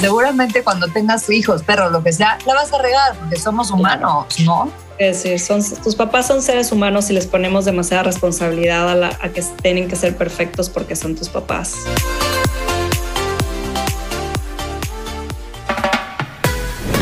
seguramente cuando tengas hijos, perros, lo que sea, la vas a regar porque somos humanos, ¿no? Es decir, son, tus papás son seres humanos y les ponemos demasiada responsabilidad a, a que tienen que ser perfectos porque son tus papás.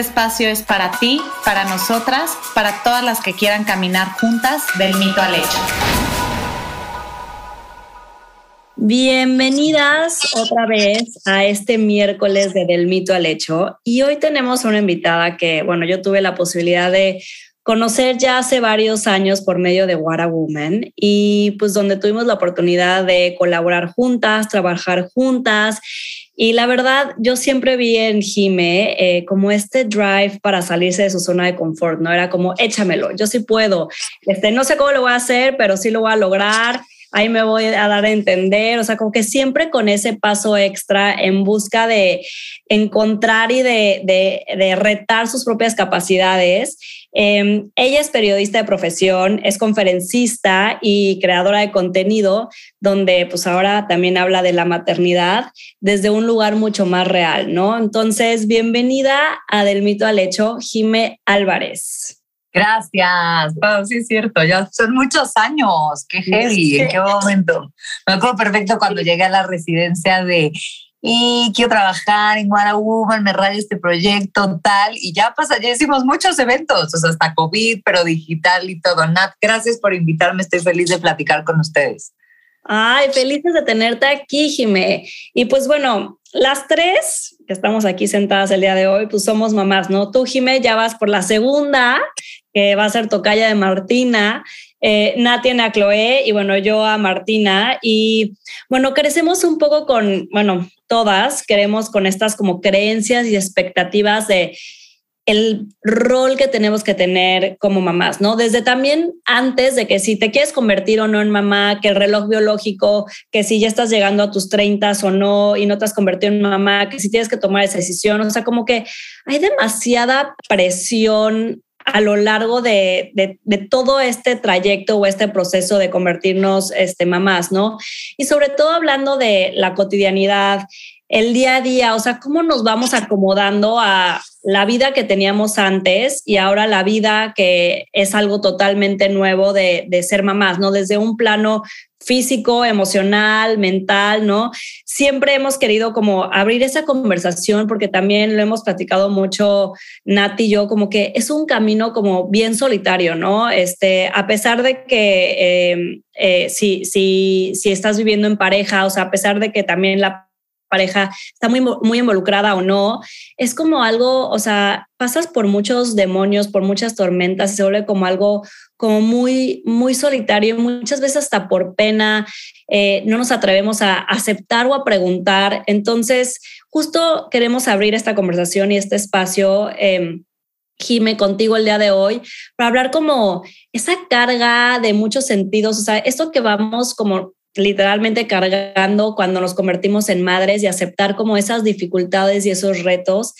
espacio es para ti, para nosotras, para todas las que quieran caminar juntas del mito al hecho. Bienvenidas otra vez a este miércoles de Del mito al hecho. Y hoy tenemos una invitada que, bueno, yo tuve la posibilidad de conocer ya hace varios años por medio de What a Woman y pues donde tuvimos la oportunidad de colaborar juntas, trabajar juntas y la verdad, yo siempre vi en Jime eh, como este drive para salirse de su zona de confort, ¿no? Era como, échamelo, yo sí puedo. Este, no sé cómo lo voy a hacer, pero sí lo voy a lograr. Ahí me voy a dar a entender, o sea, como que siempre con ese paso extra en busca de encontrar y de, de, de retar sus propias capacidades Em, ella es periodista de profesión, es conferencista y creadora de contenido, donde pues ahora también habla de la maternidad desde un lugar mucho más real, ¿no? Entonces, bienvenida a Del Mito al Hecho, Jime Álvarez. Gracias. sí es cierto, ya son muchos años. Qué heavy, en qué momento. Me acuerdo perfecto cuando llegué a la residencia de y quiero trabajar en Woman, me radio este proyecto, tal, y ya pasa, ya hicimos muchos eventos, o sea, hasta COVID, pero digital y todo. Nat, gracias por invitarme, estoy feliz de platicar con ustedes. Ay, felices de tenerte aquí, Jimé. Y pues bueno, las tres que estamos aquí sentadas el día de hoy, pues somos mamás, ¿no? Tú, Jimé, ya vas por la segunda, que va a ser tocaya de Martina, eh, a Chloe y bueno, yo a Martina. Y bueno, crecemos un poco con, bueno, todas queremos con estas como creencias y expectativas de el rol que tenemos que tener como mamás, ¿no? Desde también antes de que si te quieres convertir o no en mamá, que el reloj biológico, que si ya estás llegando a tus 30 o no y no te has convertido en mamá, que si tienes que tomar esa decisión, o sea, como que hay demasiada presión a lo largo de, todo este trayecto o este proceso de convertirnos este, mamás, ¿no? Y sobre todo hablando de la cotidianidad, el día a día, o sea, cómo nos vamos acomodando a la vida que teníamos antes y ahora la vida que es algo totalmente nuevo de, de ser mamás, ¿no? Desde un plano físico, emocional, mental, ¿no? Siempre hemos querido como abrir esa conversación porque también lo hemos platicado mucho Nati y yo, como que es un camino como bien solitario, ¿no? Este, a pesar de que em, eh, si, si, si estás viviendo en pareja, o sea, a pesar de que también la pareja está muy, muy involucrada o no, es como algo, o sea, pasas por muchos demonios, por muchas tormentas se vuelve como algo como muy, muy solitario, muchas veces hasta por pena, eh, no nos atrevemos a aceptar o a preguntar. Entonces, justo queremos abrir esta conversación y este espacio. Eh, Jime, contigo el día de hoy, para hablar como esa carga de muchos sentidos, o sea, esto que vamos como literalmente cargando cuando nos convertimos en madres y aceptar como esas dificultades y esos retos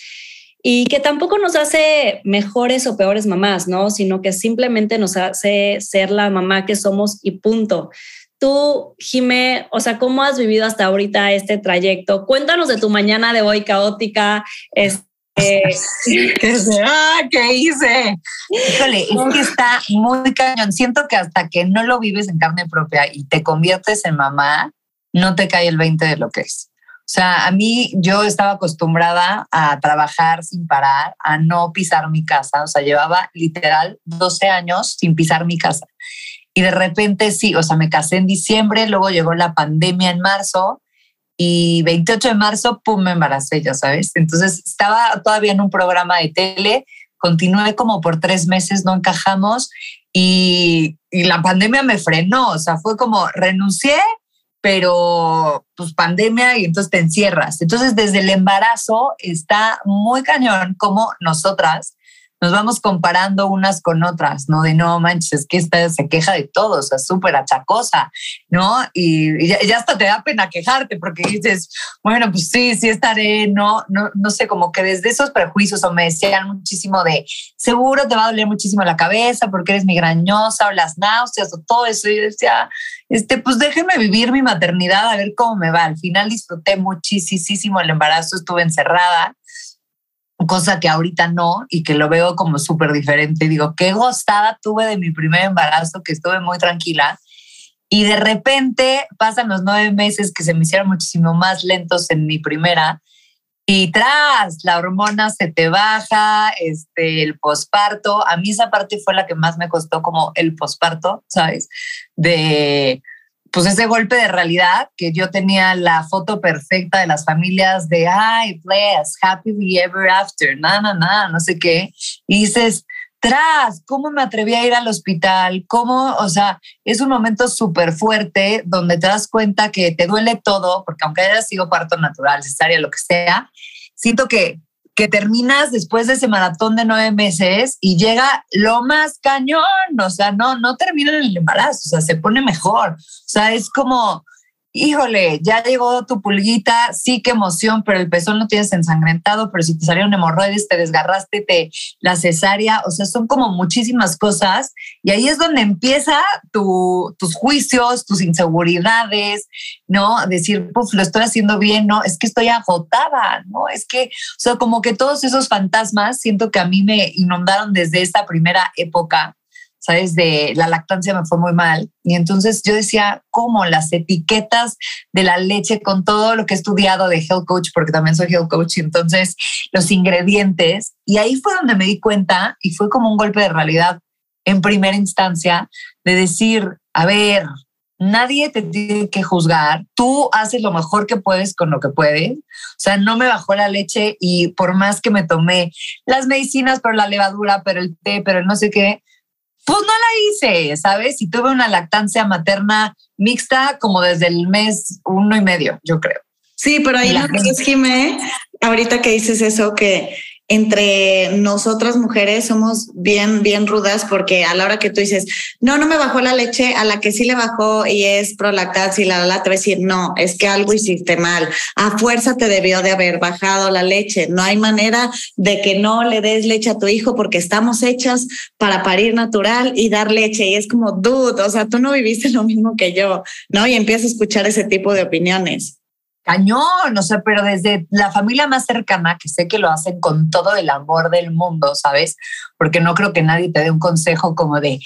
y que tampoco nos hace mejores o peores mamás, ¿no? Sino que simplemente nos hace ser la mamá que somos y punto. Tú, Jime, o sea, ¿cómo has vivido hasta ahorita este trayecto? Cuéntanos de tu mañana de hoy caótica. Este, ah, ¿qué hice? Híjole, es que está muy cañón. Siento que hasta que no lo vives en carne propia y te conviertes en mamá, no te cae el 20 de lo que es. O sea, a mí yo estaba acostumbrada a trabajar sin parar, a no pisar mi casa. O sea, llevaba literal 12 años sin pisar mi casa. Y de repente sí, o sea, me casé en diciembre, luego llegó la pandemia en marzo y 28 de marzo, pum, me embaracé, ya sabes. Entonces estaba todavía en un programa de tele, continué como por tres meses, no encajamos y, y la pandemia me frenó, o sea, fue como renuncié pero pues pandemia y entonces te encierras. Entonces desde el embarazo está muy cañón como nosotras nos vamos comparando unas con otras, ¿no? De no manches, es que esta se queja de todo, o sea, súper achacosa, ¿no? Y, ya, hasta te da pena quejarte porque dices, bueno, pues sí, sí estaré, no, no, no sé, como que desde esos prejuicios o me decían muchísimo de, seguro te va a doler muchísimo la cabeza porque eres migrañosa o las náuseas o todo eso. Y decía, este, pues déjenme vivir mi maternidad a ver cómo me va. Al final disfruté muchísimo el embarazo, estuve encerrada cosa que ahorita no y que lo veo como súper diferente. Digo, qué gozada tuve de mi primer embarazo, que estuve muy tranquila. Y de repente pasan los nueve meses que se me hicieron muchísimo más lentos en mi primera. Y tras, la hormona se te baja, este, el posparto. A mí esa parte fue la que más me costó, como el posparto, ¿sabes? De pues ese golpe de realidad que yo tenía la foto perfecta de las familias de ay, bless, happily ever after, nada, nada, nada, no sé qué. Y dices, tras, ¿cómo me atreví a ir al hospital? ¿Cómo? O sea, es un momento súper fuerte donde te das cuenta que te duele todo, porque aunque haya sido parto natural, cesárea, lo que sea, siento que que terminas después de ese maratón de nueve meses y llega lo más cañón, o sea, no, no termina el embarazo, o sea, se pone mejor, o sea, es como, híjole, ya llegó tu pulguita, sí, qué emoción, pero el pezón lo tienes ensangrentado, pero si te salieron hemorroides, te desgarraste te, la cesárea, o sea, son como muchísimas cosas y ahí es donde empieza tu, tus juicios, tus inseguridades, ¿no? Decir, puf, lo estoy haciendo bien, no, es que estoy agotada, ¿no? Es que, o sea, como que todos esos fantasmas siento que a mí me inundaron desde esta primera época ¿sabes? De la lactancia me fue muy mal. Y entonces yo decía, ¿cómo las etiquetas de la leche con todo lo que he estudiado de health coach, porque también soy health coach, entonces los ingredientes. Y ahí fue donde me di cuenta y fue como un golpe de realidad en primera instancia de decir, a ver, nadie te tiene que juzgar, tú haces lo mejor que puedes con lo que puedes. O sea, no me bajó la leche y por más que me tomé las medicinas, pero la levadura, pero el té, pero no sé qué, pues no la hice, ¿sabes? Y tuve una lactancia materna mixta como desde el mes uno y medio, yo creo. Sí, pero ahí lo que es, Jimé, ahorita que dices eso, que entre nosotras mujeres somos bien, bien rudas porque a la hora que tú dices, no, no me bajó la leche, a la que sí le bajó y es prolactancia y la, la, te va a decir, no, es que algo hiciste mal. A fuerza te debió de haber bajado la leche. No hay manera de que no le des leche a tu hijo porque estamos hechas para parir natural y dar leche. Y es como, dude, o sea, tú no viviste lo mismo que yo, ¿no? Y empiezas a escuchar ese tipo de opiniones cañón, o sea, pero desde la familia más cercana, que sé que lo hacen con todo el amor del mundo, ¿sabes? Porque no creo que nadie te dé un consejo como de,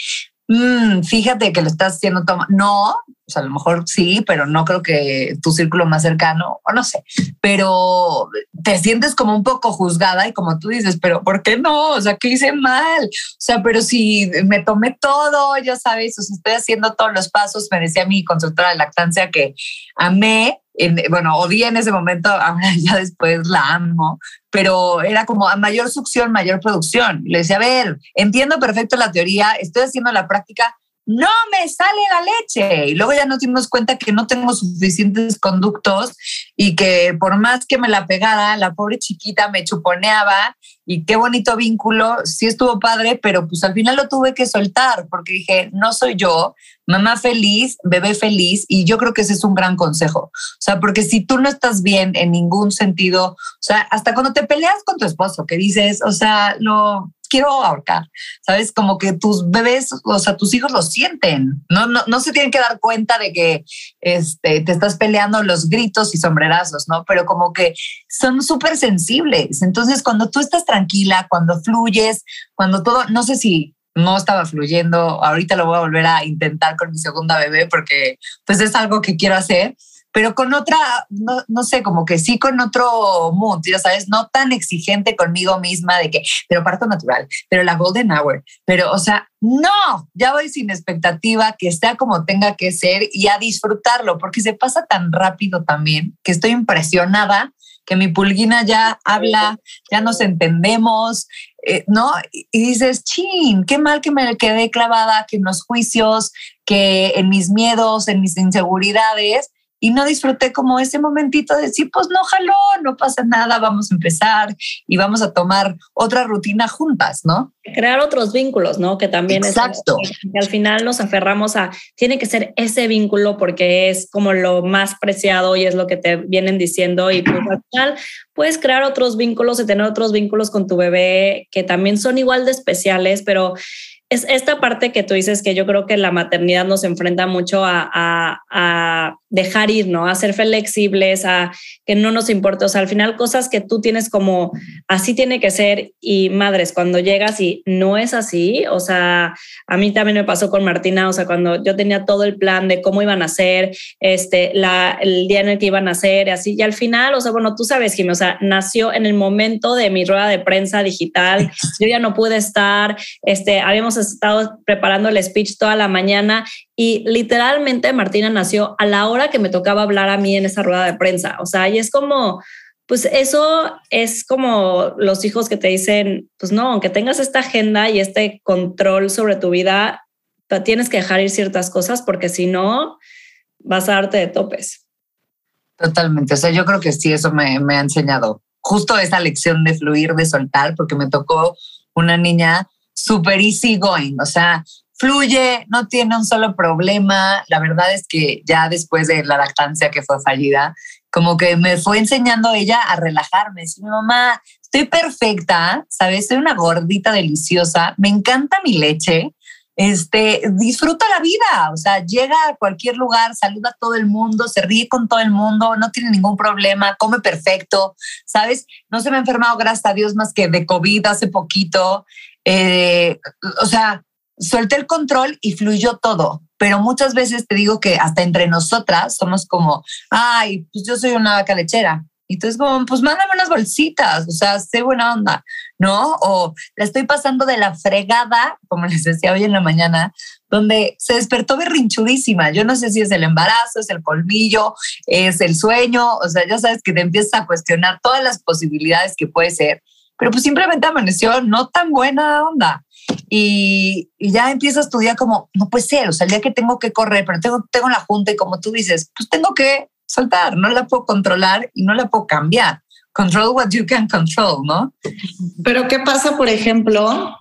mm, fíjate que lo estás haciendo, toma. no, o sea, a lo mejor sí, pero no creo que tu círculo más cercano, o no sé, pero te sientes como un poco juzgada y como tú dices, pero ¿por qué no? O sea, ¿qué hice mal? O sea, pero si me tomé todo, ya sabes, o sea, estoy haciendo todos los pasos, me decía mi consultora de lactancia que amé bueno, odié en ese momento, ya después la amo, pero era como mayor succión, mayor producción. Le decía, a ver, entiendo perfecto la teoría, estoy haciendo la práctica, no me sale la leche. Y luego ya nos dimos cuenta que no tengo suficientes conductos y que por más que me la pegara, la pobre chiquita me chuponeaba y qué bonito vínculo, sí estuvo padre, pero pues al final lo tuve que soltar porque dije, no soy yo, mamá feliz, bebé feliz y yo creo que ese es un gran consejo. O sea, porque si tú no estás bien en ningún sentido, o sea, hasta cuando te peleas con tu esposo, que dices, o sea, lo quiero ahorcar, ¿sabes? Como que tus bebés, o sea, tus hijos lo sienten, no, no, no se tienen que dar cuenta de que este, te estás peleando los gritos y sombrerazos, ¿no? Pero como que son súper sensibles. Entonces, cuando tú estás tranquila, cuando fluyes, cuando todo, no sé si no estaba fluyendo, ahorita lo voy a volver a intentar con mi segunda bebé porque pues es algo que quiero hacer, pero con otra, no, no, sé, como que sí con otro mood, ya sabes, no tan exigente conmigo misma de que, pero parto natural, pero la golden hour, pero o sea, no, ya voy sin expectativa, que sea como tenga que ser y a disfrutarlo, porque se pasa tan rápido también que estoy impresionada que mi pulguina ya habla, ya nos entendemos, eh, ¿no? Y dices, chin, qué mal que me quedé clavada, que en los juicios, que en mis miedos, en mis inseguridades, y no disfruté como ese momentito de decir, pues no jaló, no pasa nada, vamos a empezar y vamos a tomar otra rutina juntas, ¿no? Crear otros vínculos, ¿no? Que también Exacto. es que al final nos aferramos a, tiene que ser ese vínculo porque es como lo más preciado y es lo que te vienen diciendo y pues al final puedes crear otros vínculos y tener otros vínculos con tu bebé que también son igual de especiales, pero es esta parte que tú dices que yo creo que la maternidad nos enfrenta mucho a, a, a, dejar ir, ¿no? A ser flexibles, a que no nos importe. O sea, al final cosas que tú tienes como así tiene que ser y madres, cuando llegas y no es así, o sea, a mí también me pasó con Martina, o sea, cuando yo tenía todo el plan de cómo iban a ser, este, la, el día en el que iban a ser, así, y al final, o sea, bueno, tú sabes, Jimmy, o sea, nació en el momento de mi rueda de prensa digital, yo ya no pude estar, este, habíamos estado preparando el speech toda la mañana y literalmente Martina nació a la hora que me tocaba hablar a mí en esa rueda de prensa. O sea, y es como, pues eso es como los hijos que te dicen, pues no, aunque tengas esta agenda y este control sobre tu vida, tienes que dejar ir ciertas cosas porque si no, vas a darte de topes. Totalmente. O sea, yo creo que sí, eso me, me ha enseñado justo esa lección de fluir, de soltar, porque me tocó una niña súper easy going, o sea, fluye, no tiene un solo problema. La verdad es que ya después de la lactancia que fue fallida, como que me fue enseñando ella a relajarme. Dice, mi mamá, estoy perfecta, ¿sabes? Soy una gordita deliciosa, me encanta mi leche. Este, disfruta la vida, o sea, llega a cualquier lugar, saluda a todo el mundo, se ríe con todo el mundo, no tiene ningún problema, come perfecto, ¿sabes? No se me ha enfermado, gracias a Dios, más que de COVID hace poquito. Eh, o sea, solté el control y fluyó todo. Pero muchas veces te digo que hasta entre nosotras somos como, ay, pues yo soy una vaca lechera. Y entonces como, pues mándame unas bolsitas, o sea, sé buena onda, ¿no? O la estoy pasando de la fregada, como les decía hoy en la mañana, donde se despertó berrinchudísima. Yo no sé si es el embarazo, es el colmillo, es el sueño, o sea, ya sabes que te empiezas a cuestionar todas las posibilidades que puede ser, pero pues simplemente amaneció no tan buena onda y, y, ya empiezas tu día como, no puede ser, o sea, el día que tengo que correr, pero tengo, tengo la junta y como tú dices, pues tengo que no la puedo controlar y no la puedo cambiar. Control what you can control, ¿no? Pero ¿qué pasa, por ejemplo,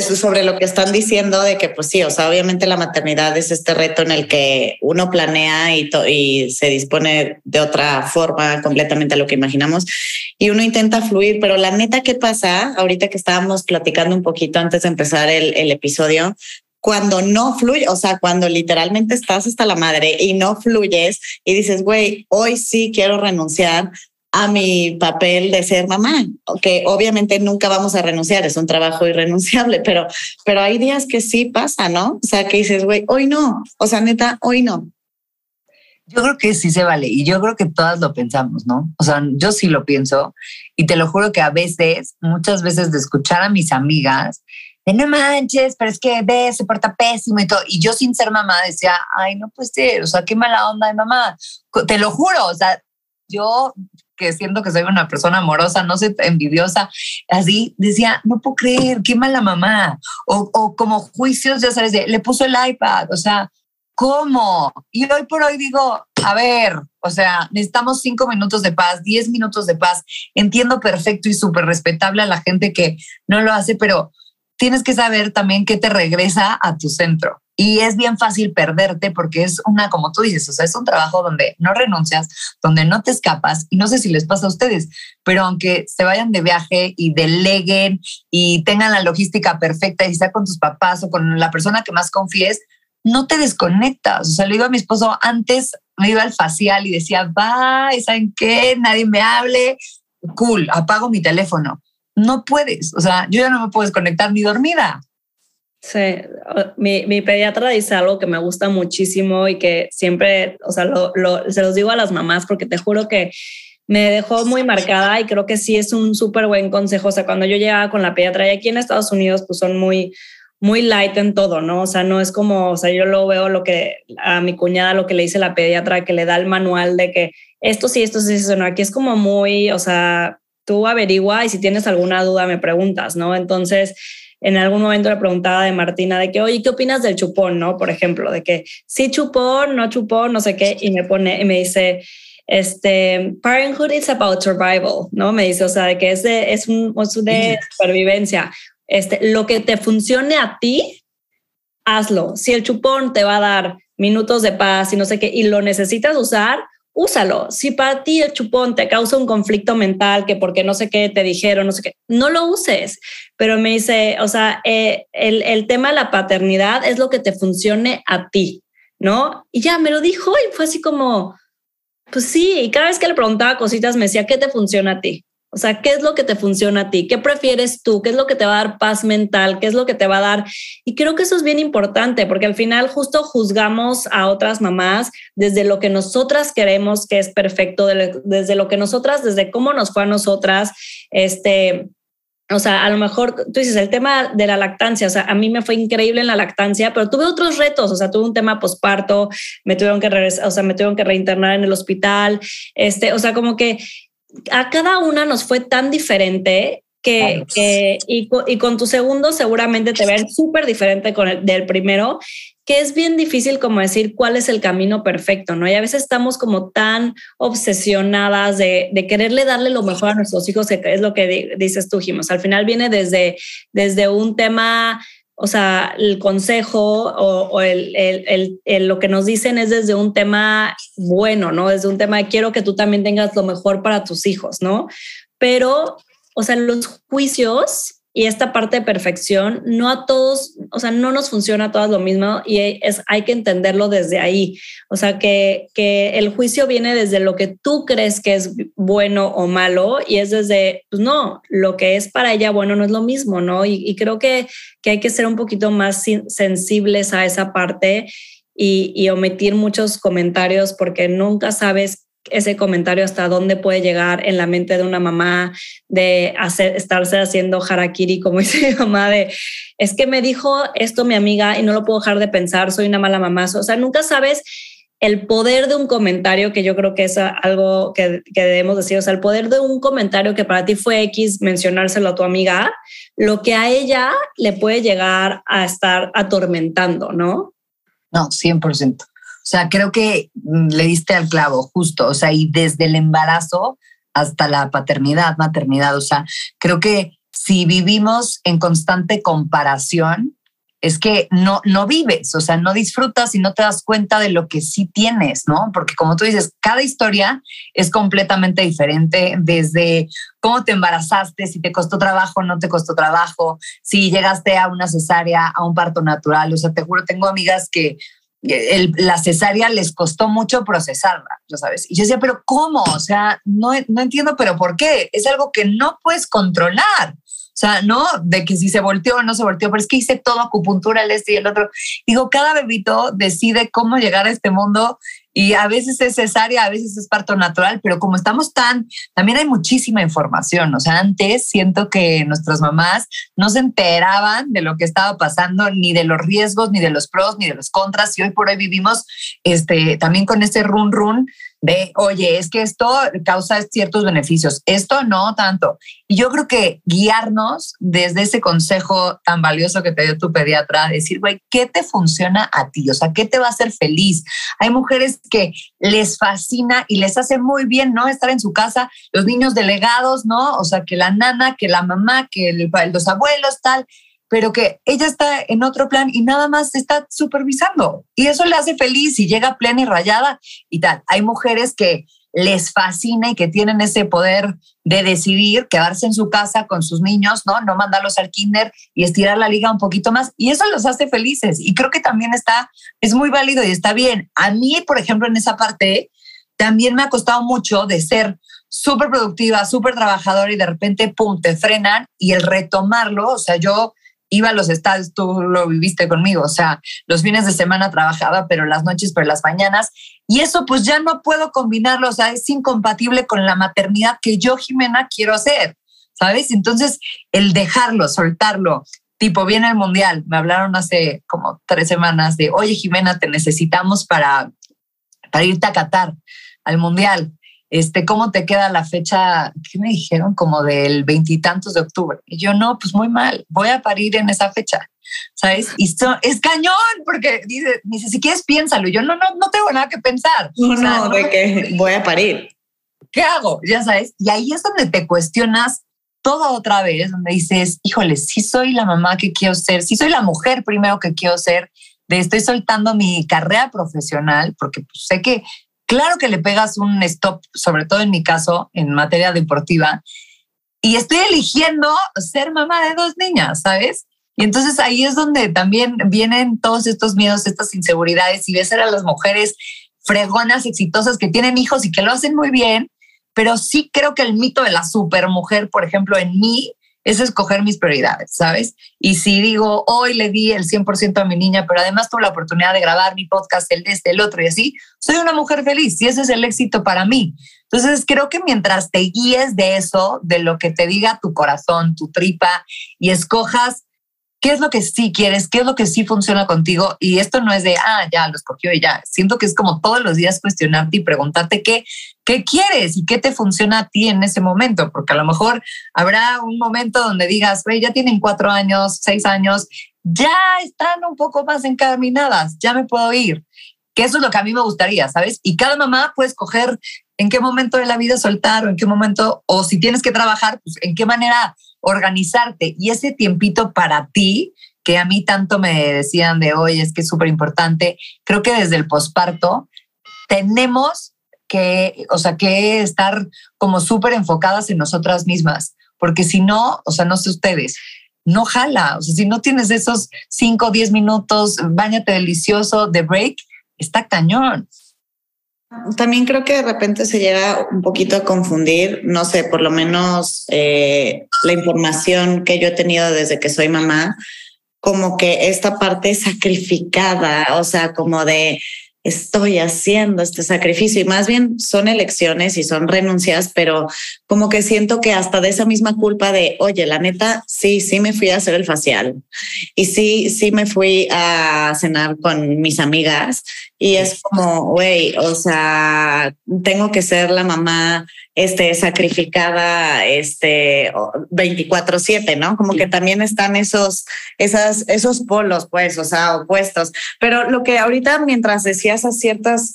sobre lo que están diciendo de que, pues sí, o sea, obviamente la maternidad es este reto en el que uno planea y, y se dispone de otra forma completamente a lo que imaginamos y uno intenta fluir, pero la neta, ¿qué pasa? Ahorita que estábamos platicando un poquito antes de empezar el, el episodio, cuando no fluye, o sea, cuando literalmente estás hasta la madre y no fluyes y dices, güey, hoy sí quiero renunciar a mi papel de ser mamá, que obviamente nunca vamos a renunciar, es un trabajo irrenunciable, pero, pero hay días que sí pasa, ¿no? O sea, que dices, güey, hoy no, o sea, neta, hoy no. Yo creo que sí se vale y yo creo que todas lo pensamos, ¿no? O sea, yo sí lo pienso y te lo juro que a veces, muchas veces de escuchar a mis amigas, de no manches, pero es que ve, se porta pésimo y todo. Y yo sin ser mamá decía, ay, no puede ser, o sea, qué mala onda de mamá. Te lo juro, o sea, yo que siento que soy una persona amorosa, no soy envidiosa, así decía, no puedo creer, qué mala mamá. O, o como juicios, ya sabes, de, le puso el iPad, o sea, ¿cómo? Y hoy por hoy digo, a ver, o sea, necesitamos cinco minutos de paz, diez minutos de paz. Entiendo perfecto y súper respetable a la gente que no lo hace, pero tienes que saber también qué te regresa a tu centro. Y es bien fácil perderte porque es una, como tú dices, o sea, es un trabajo donde no renuncias, donde no te escapas. Y no sé si les pasa a ustedes, pero aunque se vayan de viaje y deleguen y tengan la logística perfecta y sea con tus papás o con la persona que más confíes, no te desconectas. O sea, le digo a mi esposo, antes me iba al facial y decía, va, ¿saben qué? Nadie me hable. Cool, apago mi teléfono. No puedes. O sea, yo ya no me puedo desconectar ni dormida. Sí, mi, mi, pediatra dice algo que me gusta muchísimo y que siempre, o sea, lo, lo, se los digo a las mamás porque te juro que me dejó muy marcada y creo que sí es un súper buen consejo. O sea, cuando yo llegaba con la pediatra y aquí en Estados Unidos, pues son muy, muy light en todo, ¿no? O sea, no es como, o sea, yo lo veo lo que a mi cuñada, lo que le dice la pediatra, que le da el manual de que esto sí, esto sí, eso no. Aquí es como muy, o sea, tú averigua y si tienes alguna duda me preguntas, ¿no? Entonces, en algún momento le preguntaba de Martina de que, oye, ¿qué opinas del chupón? ¿No? Por ejemplo, de que sí chupón, no chupón, no sé qué, y me pone, y me dice, este, parenthood is about survival, ¿no? Me dice, o sea, de que es de, es un, es de supervivencia. Este, lo que te funcione a ti, hazlo. Si el chupón te va a dar minutos de paz y no sé qué, y lo necesitas usar, úsalo. Si para ti el chupón te causa un conflicto mental, que porque no sé qué te dijeron, no sé qué, no lo uses. Pero me dice, o sea, eh, el, el, tema de la paternidad es lo que te funcione a ti, ¿no? Y ya me lo dijo y fue así como, pues sí, y cada vez que le preguntaba cositas me decía, ¿qué te funciona a ti? O sea, ¿qué es lo que te funciona a ti? ¿Qué prefieres tú? ¿Qué es lo que te va a dar paz mental? ¿Qué es lo que te va a dar? Y creo que eso es bien importante porque al final justo juzgamos a otras mamás desde lo que nosotras queremos que es perfecto, desde lo que nosotras, desde cómo nos fue a nosotras, este, o sea, a lo mejor tú dices el tema de la lactancia, o sea, a mí me fue increíble en la lactancia, pero tuve otros retos, o sea, tuve un tema posparto, me tuvieron que regresar, o sea, me tuvieron que reinternar en el hospital, este, o sea, como que a cada una nos fue tan diferente que, y, con tu segundo seguramente te ven súper diferente con el del primero, que es bien difícil como decir cuál es el camino perfecto, ¿no? Y a veces estamos como tan obsesionadas de, de quererle darle lo mejor a nuestros hijos, que es lo que dices tú, Jimos. Al final viene desde, desde un tema o sea, el consejo o, el, el, el, lo que nos dicen es desde un tema bueno, ¿no? Desde un tema de quiero que tú también tengas lo mejor para tus hijos, ¿no? Pero, o sea, los juicios y esta parte de perfección, no a todos, o sea, no nos funciona a todas lo mismo y es, hay que entenderlo desde ahí. O sea, que, que el juicio viene desde lo que tú crees que es bueno o malo y es desde, pues no, lo que es para ella bueno no es lo mismo, ¿no? Y, creo que, que hay que ser un poquito más sensibles a esa parte y omitir muchos comentarios porque nunca sabes ese comentario hasta dónde puede llegar en la mente de una mamá de hacer, estarse haciendo harakiri, como dice mi mamá, de es que me dijo esto mi amiga y no lo puedo dejar de pensar, soy una mala mamá. O sea, nunca sabes el poder de un comentario, que yo creo que es algo que, que, debemos decir, o sea, el poder de un comentario que para ti fue X, mencionárselo a tu amiga, lo que a ella le puede llegar a estar atormentando, ¿no? No, 100%. O sea, creo que mm, le diste al clavo, justo, o sea, y desde el embarazo hasta la paternidad, maternidad, o sea, creo que si vivimos en constante comparación, es que no, no vives, o sea, no disfrutas y no te das cuenta de lo que sí tienes, ¿no? Porque como tú dices, cada historia es completamente diferente, desde cómo te embarazaste, si te costó trabajo, no te costó trabajo, si llegaste a una cesárea, a un parto natural, o sea, te juro, tengo amigas que la cesárea les costó mucho procesarla, ¿lo sabes? Y yo decía, pero ¿cómo? O sea, no, no entiendo, pero ¿por qué? Es algo que no puedes controlar. O sea, no de que si se volteó o no se volteó, pero es que hice todo acupuntura, el este y el otro. Digo, cada bebito decide cómo llegar a este mundo y a veces es cesárea, a veces es parto natural, pero como estamos tan, también hay muchísima información. O sea, antes siento que nuestras mamás no se enteraban de lo que estaba pasando, ni de los riesgos, ni de los pros, ni de los contras. Y hoy por hoy vivimos este, también con ese run run de, oye, es que esto causa ciertos beneficios, esto no tanto. Y yo creo que guiarnos desde ese consejo tan valioso que te dio tu pediatra, decir, güey, ¿qué te funciona a ti? O sea, ¿qué te va a hacer feliz? Hay mujeres que les fascina y les hace muy bien, ¿no? Estar en su casa, los niños delegados, ¿no? O sea, que la nana, que la mamá, que los abuelos, tal pero que ella está en otro plan y nada más está supervisando. Y eso le hace feliz y llega plena y rayada y tal. Hay mujeres que les fascina y que tienen ese poder de decidir quedarse en su casa con sus niños, ¿no? No mandarlos al kinder y estirar la liga un poquito más. Y eso los hace felices. Y creo que también está, es muy válido y está bien. A mí, por ejemplo, en esa parte, también me ha costado mucho de ser súper productiva, súper trabajadora y de repente, pum, te frenan y el retomarlo, o sea, yo iba a los estados, tú lo viviste conmigo, o sea, los fines de semana trabajaba, pero las noches, pero las mañanas, y eso pues ya no puedo combinarlo, o sea, es incompatible con la maternidad que yo, Jimena, quiero hacer, ¿sabes? Entonces, el dejarlo, soltarlo, tipo, viene el mundial, me hablaron hace como tres semanas de, oye, Jimena, te necesitamos para, para irte a Qatar al mundial. Este, ¿cómo te queda la fecha? ¿Qué me dijeron? Como del veintitantos de octubre. Y yo, no, pues muy mal, voy a parir en esa fecha, ¿sabes? Y es cañón, porque dice, dice, si quieres piénsalo. Y yo, no, no, no tengo nada que pensar. No, no, de que voy a parir. ¿Qué hago? Ya sabes. Y ahí es donde te cuestionas todo otra vez, donde dices, híjole, sí soy la mamá que quiero ser, sí soy la mujer primero que quiero ser, de estoy soltando mi carrera profesional, porque pues, sé que Claro que le pegas un stop, sobre todo en mi caso, en materia deportiva, y estoy eligiendo ser mamá de dos niñas, ¿sabes? Y entonces ahí es donde también vienen todos estos miedos, estas inseguridades, y ves a las mujeres fregonas, exitosas, que tienen hijos y que lo hacen muy bien, pero sí creo que el mito de la supermujer, por ejemplo, en mí, es escoger mis prioridades, ¿sabes? Y si digo, hoy le di el 100% a mi niña, pero además tuve la oportunidad de grabar mi podcast, el de este, el otro y así, soy una mujer feliz y ese es el éxito para mí. Entonces, creo que mientras te guíes de eso, de lo que te diga tu corazón, tu tripa, y escojas qué es lo que sí quieres, qué es lo que sí funciona contigo. Y esto no es de, ah, ya lo escogió y ya. Siento que es como todos los días cuestionarte y preguntarte qué, qué quieres y qué te funciona a ti en ese momento, porque a lo mejor habrá un momento donde digas, güey, ya tienen cuatro años, seis años, ya están un poco más encaminadas, ya me puedo ir. Que eso es lo que a mí me gustaría, ¿sabes? Y cada mamá puede escoger en qué momento de la vida soltar o en qué momento, o si tienes que trabajar, pues en qué manera organizarte y ese tiempito para ti, que a mí tanto me decían de hoy, es que es súper importante, creo que desde el posparto tenemos que, o sea, que estar como súper enfocadas en nosotras mismas, porque si no, o sea, no sé ustedes, no jala, o sea, si no tienes esos 5 o 10 minutos, bañate delicioso de break, está cañón. También creo que de repente se llega un poquito a confundir, no sé, por lo menos eh, la información que yo he tenido desde que soy mamá, como que esta parte sacrificada, o sea, como de estoy haciendo este sacrificio y más bien son elecciones y son renuncias, pero como que siento que hasta de esa misma culpa de, oye, la neta, sí, sí me fui a hacer el facial y sí, sí me fui a cenar con mis amigas y es como, güey, o sea, tengo que ser la mamá este, sacrificada este, 24/7, ¿no? Como que también están esos, esas, esos polos, pues, o sea, opuestos. Pero lo que ahorita, mientras decías a ciertas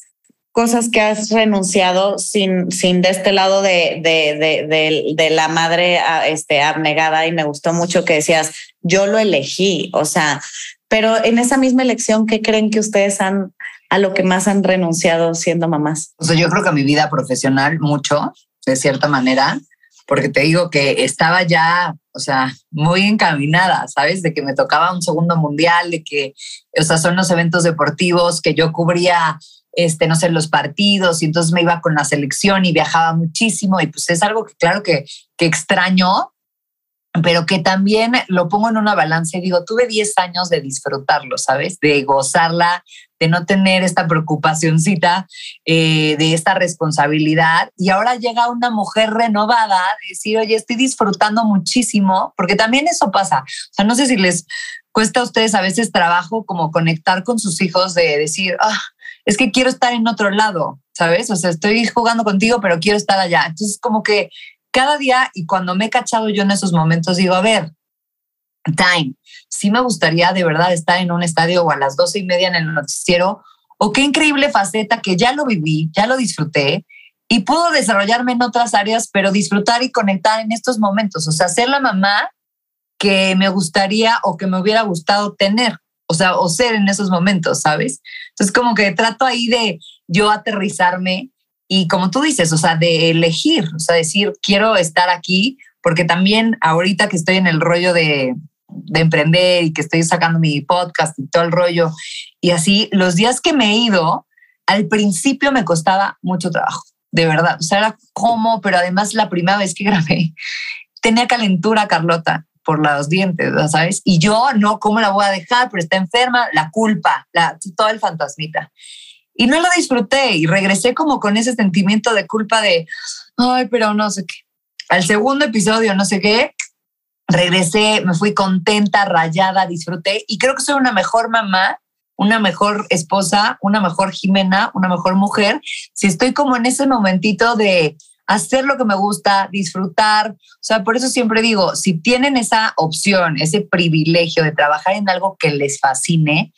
cosas que has renunciado sin, sin de este lado de, de, de, de, la madre este, abnegada y me gustó mucho que decías, yo lo elegí, o sea, pero en esa misma elección, ¿qué creen que ustedes han a lo que más han renunciado siendo mamás? O sea, yo creo que a mi vida profesional mucho, de cierta manera, porque te digo que estaba ya, o sea, muy encaminada, ¿sabes? De que me tocaba un segundo mundial, de que, o sea, son los eventos deportivos que yo cubría, este, no sé, los partidos, y entonces me iba con la selección y viajaba muchísimo, y pues es algo que claro que, que extraño, pero que también lo pongo en una balanza y digo, tuve 10 años de disfrutarlo, ¿sabes? De gozarla, de no tener esta preocupacióncita, eh, de esta responsabilidad. Y ahora llega una mujer renovada de decir, oye, estoy disfrutando muchísimo, porque también eso pasa. O sea, no sé si les cuesta a ustedes a veces trabajo como conectar con sus hijos de decir, ah, es que quiero estar en otro lado, ¿sabes? O sea, estoy jugando contigo, pero quiero estar allá. Entonces, como que cada día y cuando me he cachado yo en esos momentos, digo, a ver, time, sí me gustaría de verdad estar en un estadio o a las doce y media en el noticiero, o qué increíble faceta que ya lo viví, ya lo disfruté y puedo desarrollarme en otras áreas, pero disfrutar y conectar en estos momentos, o sea, ser la mamá que me gustaría o que me hubiera gustado tener, o sea, o ser en esos momentos, ¿sabes? Entonces, como que trato ahí de yo aterrizarme y como tú dices, o sea, de elegir, o sea, decir, quiero estar aquí, porque también ahorita que estoy en el rollo de, de emprender y que estoy sacando mi podcast y todo el rollo, y así, los días que me he ido, al principio me costaba mucho trabajo, de verdad, o sea, era como, pero además la primera vez que grabé, tenía calentura Carlota por los dientes, ¿sabes? Y yo no, ¿cómo la voy a dejar? Pero está enferma, la culpa, la, todo el fantasmita. Y no lo disfruté y regresé como con ese sentimiento de culpa de, ay, pero no sé qué. Al segundo episodio, no sé qué, regresé, me fui contenta, rayada, disfruté y creo que soy una mejor mamá una mejor esposa, una mejor Jimena, una mejor mujer, si estoy como en ese momentito de hacer lo que me gusta, disfrutar. O sea, por eso siempre digo, si tienen esa opción, ese privilegio de trabajar en algo que les fascine,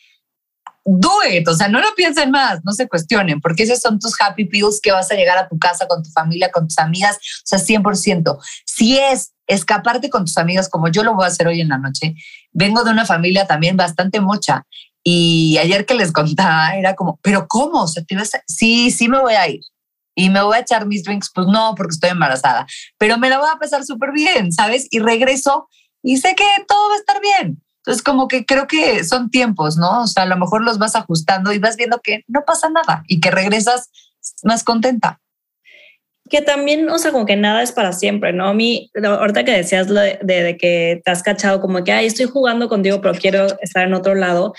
do it, o sea, no lo piensen más, no se cuestionen, porque esos son tus happy pills que vas a llegar a tu casa con tu familia, con tus amigas, o sea, 100%. Si es escaparte con tus amigas, como yo lo voy a hacer hoy en la noche, vengo de una familia también bastante mocha y ayer que les contaba era como, pero ¿cómo? O sea, ¿te vas a... Sí, sí me voy a ir. Y me voy a echar mis drinks, pues no, porque estoy embarazada, pero me la voy a pasar súper bien, ¿sabes? Y regreso y sé que todo va a estar bien. Entonces, como que creo que son tiempos, ¿no? O sea, a lo mejor los vas ajustando y vas viendo que no pasa nada y que regresas más contenta. Que también, o sea, como que nada es para siempre, ¿no? A mí, ahorita que decías lo de, de, que te has cachado como que, ay, estoy jugando contigo, pero quiero estar en otro lado.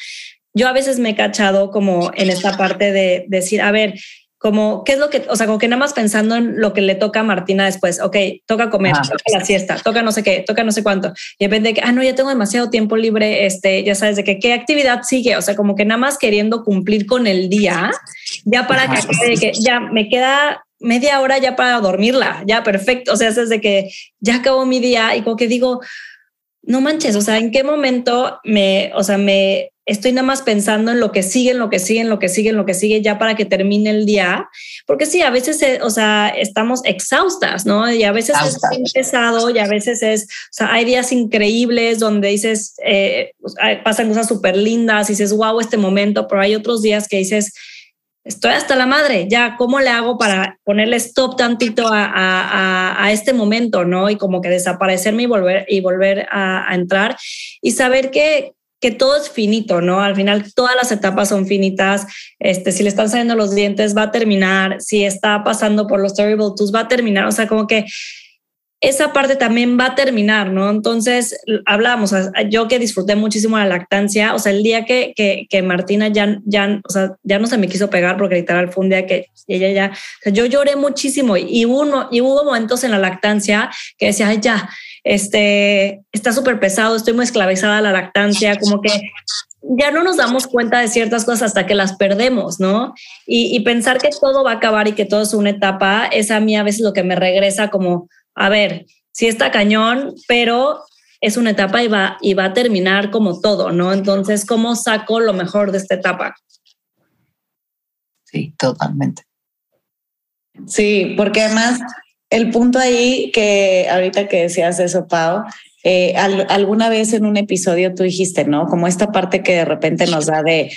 Yo a veces me he cachado como en esta parte de decir, a ver, como qué es lo que, o sea, como que nada más pensando en lo que le toca a Martina después, ok, toca comer, toca la siesta, toca no sé qué, toca no sé cuánto, y depende de que, ah, no, ya tengo demasiado tiempo libre, este, ya sabes de que qué actividad sigue, o sea, como que nada más queriendo cumplir con el día, ya para que, que ya me queda media hora ya para dormirla, ya perfecto, o sea, es de que ya acabó mi día y como que digo, no manches, o sea, ¿en qué momento me, o sea, me estoy nada más pensando en lo que sigue, en lo que sigue, en lo que sigue, en lo que sigue, ya para que termine el día? Porque sí, a veces, eh, o sea, estamos exhaustas, ¿no? Y a veces es pesado y a veces es, o sea, hay días increíbles donde dices, eh, pasan cosas súper lindas y dices, wow, este momento, pero hay otros días que dices, estoy hasta la madre, ya, ¿cómo le hago para ponerle stop tantito a, este momento, ¿no? Y como que desaparecerme y volver, y volver a, entrar y saber que, que todo es finito, ¿no? Al final todas las etapas son finitas. Este, si le están saliendo los dientes, va a terminar. Si está pasando por los terrible twos, va a terminar. O sea, como que esa parte también va a terminar, ¿no? Entonces, hablábamos, yo que disfruté muchísimo la lactancia, o sea, el día que, que, Martina ya, ya, o sea, ya no se me quiso pegar porque literal fue un día que ella ya, o sea, yo lloré muchísimo y, uno, y hubo momentos en la lactancia que decía, ay, ya, este, está súper pesado, estoy muy esclavizada a la lactancia, como que ya no nos damos cuenta de ciertas cosas hasta que las perdemos, ¿no? Y, y pensar que todo va a acabar y que todo es una etapa, es a mí a veces lo que me regresa como a ver, sí está cañón, pero es una etapa y va, y va a terminar como todo, ¿no? Entonces, ¿cómo saco lo mejor de esta etapa? Sí, totalmente. Sí, porque además el punto ahí que ahorita que decías eso, Pau, eh, alguna vez en un episodio tú dijiste, ¿no? Como esta parte que de repente nos da de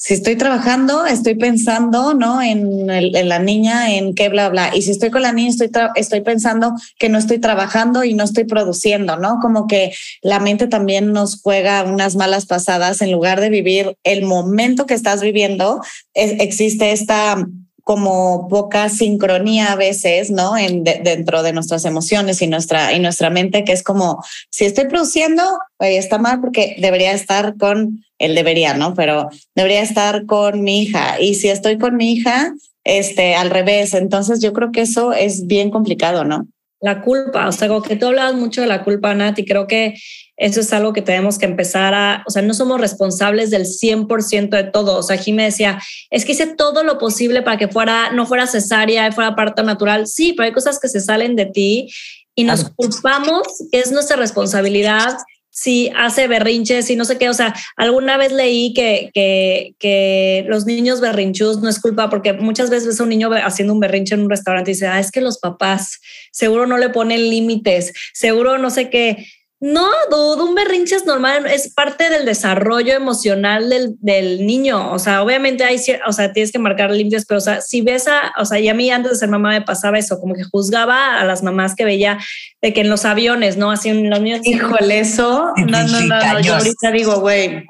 si estoy trabajando, estoy pensando, ¿no? En, la niña, en qué, bla, bla. Y si estoy con la niña, estoy, estoy pensando que no estoy trabajando y no estoy produciendo, ¿no? Como que la mente también nos juega unas malas pasadas en lugar de vivir el momento que estás viviendo. existe esta como poca sincronía a veces, ¿no? En dentro de nuestras emociones y nuestra, y nuestra mente, que es como, si estoy produciendo, está mal porque debería estar con, él debería, ¿no? Pero debería estar con mi hija. Y si estoy con mi hija, este, al revés. Entonces yo creo que eso es bien complicado, ¿no? La culpa, o sea, como que tú hablabas mucho de la culpa, Nat, y creo que eso es algo que tenemos que empezar a, o sea, no somos responsables del 100% de todo. O sea, me decía, es que hice todo lo posible para que fuera, no fuera cesárea, fuera parto natural. Sí, pero hay cosas que se salen de ti y nos culpamos, que es nuestra responsabilidad si hace berrinches y no sé qué. O sea, alguna vez leí que, que, que los niños berrinchus no es culpa porque muchas veces ves a un niño haciendo un berrinche en un restaurante y dice, ah, es que los papás seguro no le ponen límites, seguro no sé qué. No, dudo, un berrinche es normal, es parte del desarrollo emocional del, del, niño. O sea, obviamente hay, o sea, tienes que marcar límites, pero o sea, si ves a, o sea, y a mí antes de ser mamá me pasaba eso, como que juzgaba a las mamás que veía de que en los aviones, ¿no? Así en los niños. Híjole, eso. No, no, no, yo ahorita digo, güey.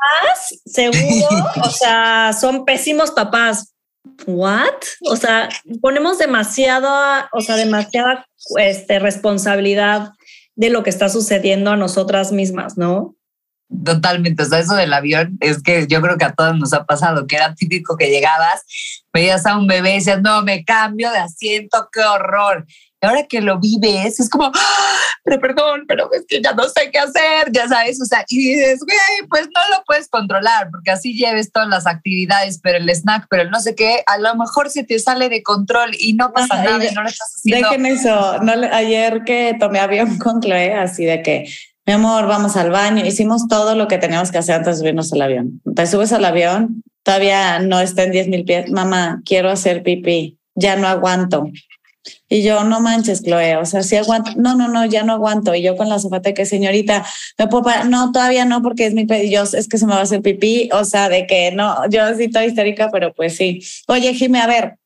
Seguro, o sea, son pésimos papás. ¿What? O sea, ponemos demasiada, o sea, demasiada este, responsabilidad de lo que está sucediendo a nosotras mismas, ¿no? Totalmente, o sea, eso del avión es que yo creo que a todos nos ha pasado, que era típico que llegabas, veías a un bebé y decías, no, me cambio de asiento, qué horror. Ahora que lo vives, es como, ¡Ah! pero perdón, pero es que ya no sé qué hacer, ya sabes, o sea, y dices, güey, pues no lo puedes controlar, porque así lleves todas las actividades, pero el snack, pero el no sé qué, a lo mejor se te sale de control y no pasa nada y no lo estás haciendo. Dejen eso, no, ayer que tomé avión con Chloe, así de que mi amor, vamos al baño. Hicimos todo lo que teníamos que hacer antes de subirnos al avión. Te subes al avión, todavía no está en 10 mil pies. Mamá, quiero hacer pipí, ya no aguanto. Y yo, no manches, Chloe, o sea, si aguanto. No, no, no, ya no aguanto. Y yo con la sofata que, señorita, ¿me puedo No, todavía no, porque es mi pedido. Es que se me va a hacer pipí. O sea, de que no, yo sí estoy histérica, pero pues sí. Oye, Jimé, a ver,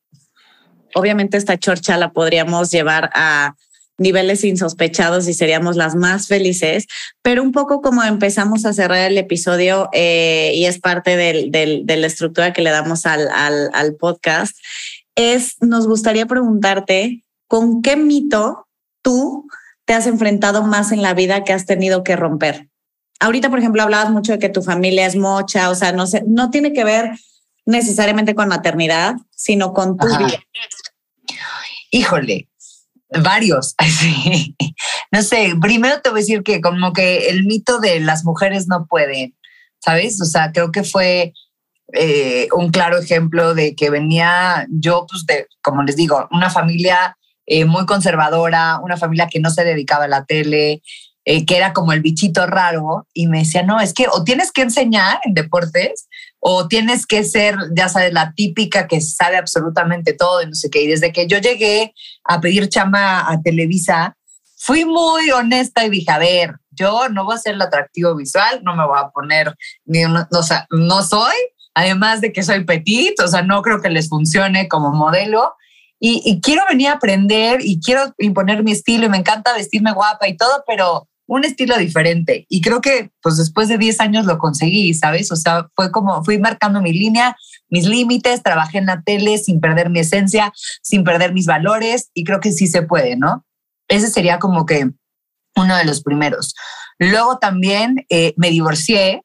obviamente esta chorcha la podríamos llevar a niveles insospechados y seríamos las más felices, pero un poco como empezamos a cerrar el episodio eh, y es parte del, de la estructura que le damos al, al, podcast, es, nos gustaría preguntarte, ¿con qué mito tú te has enfrentado más en la vida que has tenido que romper? Ahorita, por ejemplo, hablabas mucho de que tu familia es mocha, o sea, no, sé, no tiene que ver necesariamente con maternidad, sino con tu vida. Híjole, Varios, No sé, primero te voy a decir que como que el mito de las mujeres no pueden, ¿sabes? O sea, creo que fue eh, un claro ejemplo de que venía yo, pues, de, como les digo, una familia eh, muy conservadora, una familia que no se dedicaba a la tele, eh, que era como el bichito raro, y me decía, no, es que o tienes que enseñar en deportes o tienes que ser, ya sabes, la típica que sabe absolutamente todo y no sé qué. Y desde que yo llegué a pedir chama a Televisa, fui muy honesta y dije, yo no voy a ser el atractivo visual, no me voy a poner, ni o sea, no soy, además de que soy petit, o sea, no creo que les funcione como modelo. Y, quiero venir a aprender y quiero imponer mi estilo y me encanta vestirme guapa y todo, pero un estilo diferente. Y creo que pues después de 10 años lo conseguí, ¿sabes? O sea, fue como, fui marcando mi línea, mis límites, trabajé en la tele sin perder mi esencia, sin perder mis valores y creo que sí se puede, ¿no? Ese sería como que uno de los primeros. Luego también eh, me divorcié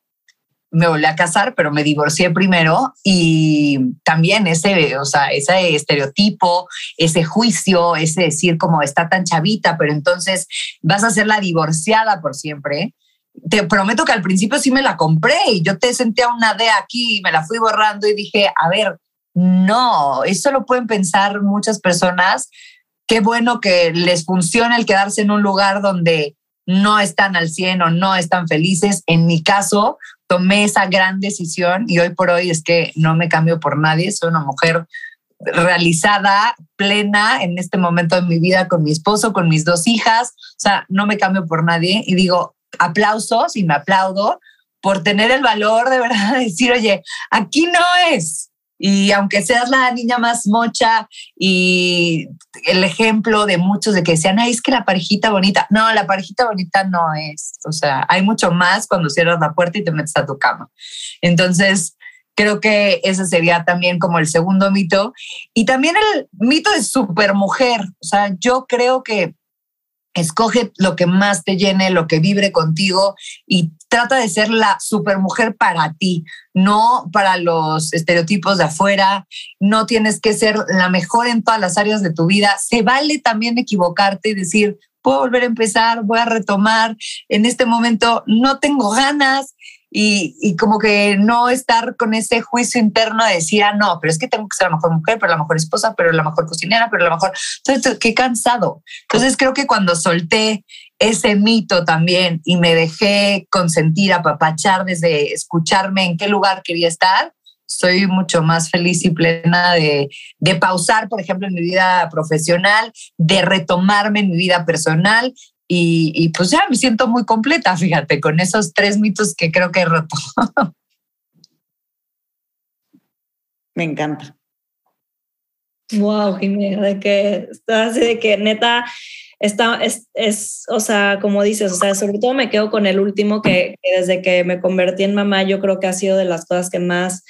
me volví a casar, pero me divorcié primero y también ese, o sea, ese estereotipo, ese juicio, ese decir como está tan chavita, pero entonces vas a ser la divorciada por siempre. Te prometo que al principio sí me la compré y yo te sentía una D aquí y me la fui borrando y dije, a ver, no, eso lo pueden pensar muchas personas. Qué bueno que les funcione el quedarse en un lugar donde no están al 100 o no están felices. En mi caso, tomé esa gran decisión y hoy por hoy es que no me cambio por nadie, soy una mujer realizada, plena en este momento de mi vida con mi esposo, con mis dos hijas, o sea, no me cambio por nadie y digo aplausos y me aplaudo por tener el valor de verdad de decir, oye, aquí no es, y aunque seas la niña más mocha y el ejemplo de muchos de que decían, ay, es que la parejita bonita. No, la parejita bonita no es. O sea, hay mucho más cuando cierras la puerta y te metes a tu cama. Entonces, creo que ese sería también como el segundo mito. Y también el mito de supermujer. O sea, yo creo que Escoge lo que más te llene, lo que vibre contigo y trata de ser la supermujer para ti, no para los estereotipos de afuera. No tienes que ser la mejor en todas las áreas de tu vida. Se vale también equivocarte y decir, puedo volver a empezar, voy a retomar. En este momento no tengo ganas, y, como que no estar con ese juicio interno de decir, ah, no, pero es que tengo que ser la mejor mujer, pero la mejor esposa, pero la mejor cocinera, pero la mejor... Entonces, qué cansado. Entonces creo que cuando solté ese mito también y me dejé consentir, apapachar desde escucharme en qué lugar quería estar, soy mucho más feliz y plena de, de, pausar, por ejemplo, en mi vida profesional, de retomarme en mi vida personal y, pues ya me siento muy completa, fíjate, con esos tres mitos que creo que he roto. me encanta. Wow, Jiménez, de que así de que neta está, es, es, o sea, como dices, o sea, sobre todo me quedo con el último que, que, desde que me convertí en mamá, yo creo que ha sido de las cosas que más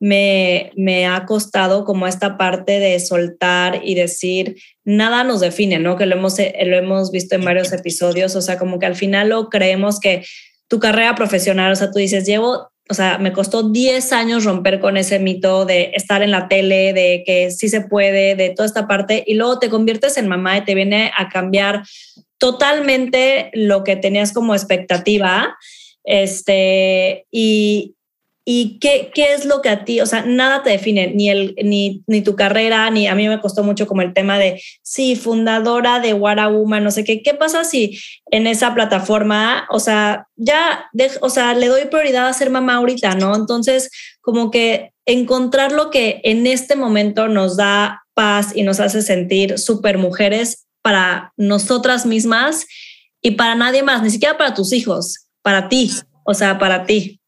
me, me ha costado como esta parte de soltar y decir, nada nos define, ¿no? Que lo hemos, eh, lo hemos visto en varios episodios, o sea, como que al final lo creemos que tu carrera profesional, o sea, tú dices, llevo, o sea, me costó 10 años romper con ese mito de estar en la tele, de que sí se puede, de toda esta parte, y luego te conviertes en mamá y te viene a cambiar totalmente lo que tenías como expectativa. Este, y, ¿Y qué, qué, es lo que a ti, o sea, nada te define, ni, el, ni, ni, tu carrera, ni a mí me costó mucho como el tema de, sí, fundadora de Woman, no sé qué, ¿qué pasa si en esa plataforma, o sea, ya, o sea, le doy prioridad a ser mamá ahorita, ¿no? Entonces, como que encontrar lo que en este momento nos da paz y nos hace sentir súper mujeres para nosotras mismas y para nadie más, ni siquiera para tus hijos, para ti, o sea, para ti.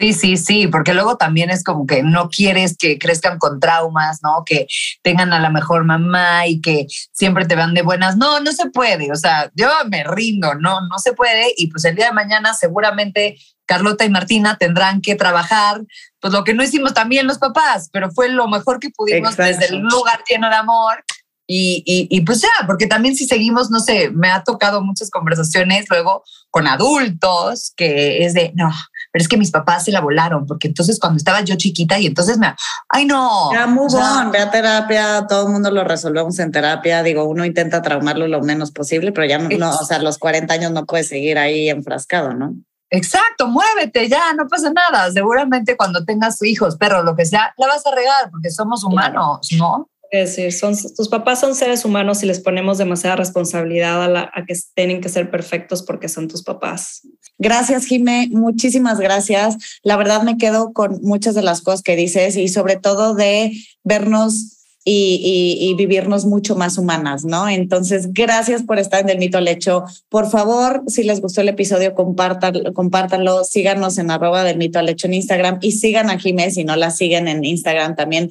Sí, sí, sí, porque luego también es como que no quieres que crezcan con traumas, ¿no? Que tengan a la mejor mamá y que siempre te van de buenas. No, no se puede. O sea, yo me rindo, no, no se puede. Y pues el día de mañana seguramente Carlota y Martina tendrán que trabajar, pues lo que no hicimos también los papás, pero fue lo mejor que pudimos desde el lugar lleno de amor. Y, y, y, pues ya, porque también si seguimos, no sé, me ha tocado muchas conversaciones luego con adultos que es de, no, pero es que mis papás se la volaron, porque entonces cuando estaba yo chiquita y entonces me, ay no. Ya, muy bueno, ve a terapia, todo el mundo lo resolvemos en terapia, digo, uno intenta traumarlo lo menos posible, pero ya no, o sea, los 40 años no puedes seguir ahí enfrascado, ¿no? Exacto, muévete, ya, no pasa nada. Seguramente cuando tengas hijos, perros, lo que sea, la vas a regar porque somos humanos, ¿no? Sí, son, tus papás son seres humanos y les ponemos demasiada responsabilidad a, la, a, que tienen que ser perfectos porque son tus papás. Gracias, Jime. Muchísimas gracias. La verdad me quedo con muchas de las cosas que dices y sobre todo de vernos y, y, vivirnos mucho más humanas, ¿no? Entonces, gracias por estar en el mito al hecho. Por favor, si les gustó el episodio, compártanlo, compártanlo síganos en arroba del mito al hecho en Instagram y sigan a Jime si no la siguen en Instagram también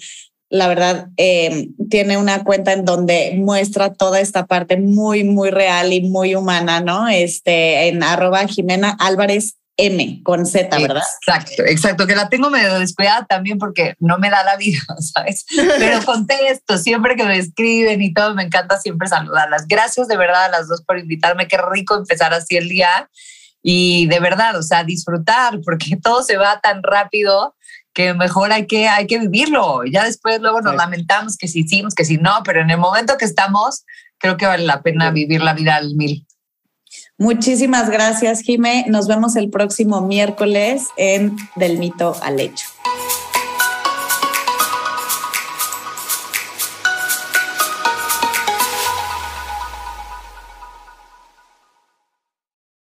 la verdad, eh, tiene una cuenta en donde muestra toda esta parte muy, muy real y muy humana, ¿no? Este, en arroba Jimena Álvarez M con Z, ¿verdad? Exacto, exacto, que la tengo medio descuidada también porque no me da la vida, ¿sabes? Pero contesto siempre que me escriben y todo, me encanta siempre saludarlas. Gracias de verdad a las dos por invitarme, qué rico empezar así el día y de verdad, o sea, disfrutar porque todo se va tan rápido que mejor hay que, hay que vivirlo. Ya después luego nos lamentamos que si hicimos, que si no, pero en el momento que estamos, creo que vale la pena vivir la vida al mil. Muchísimas gracias, Jime. Nos vemos el próximo miércoles en Del Mito al Hecho.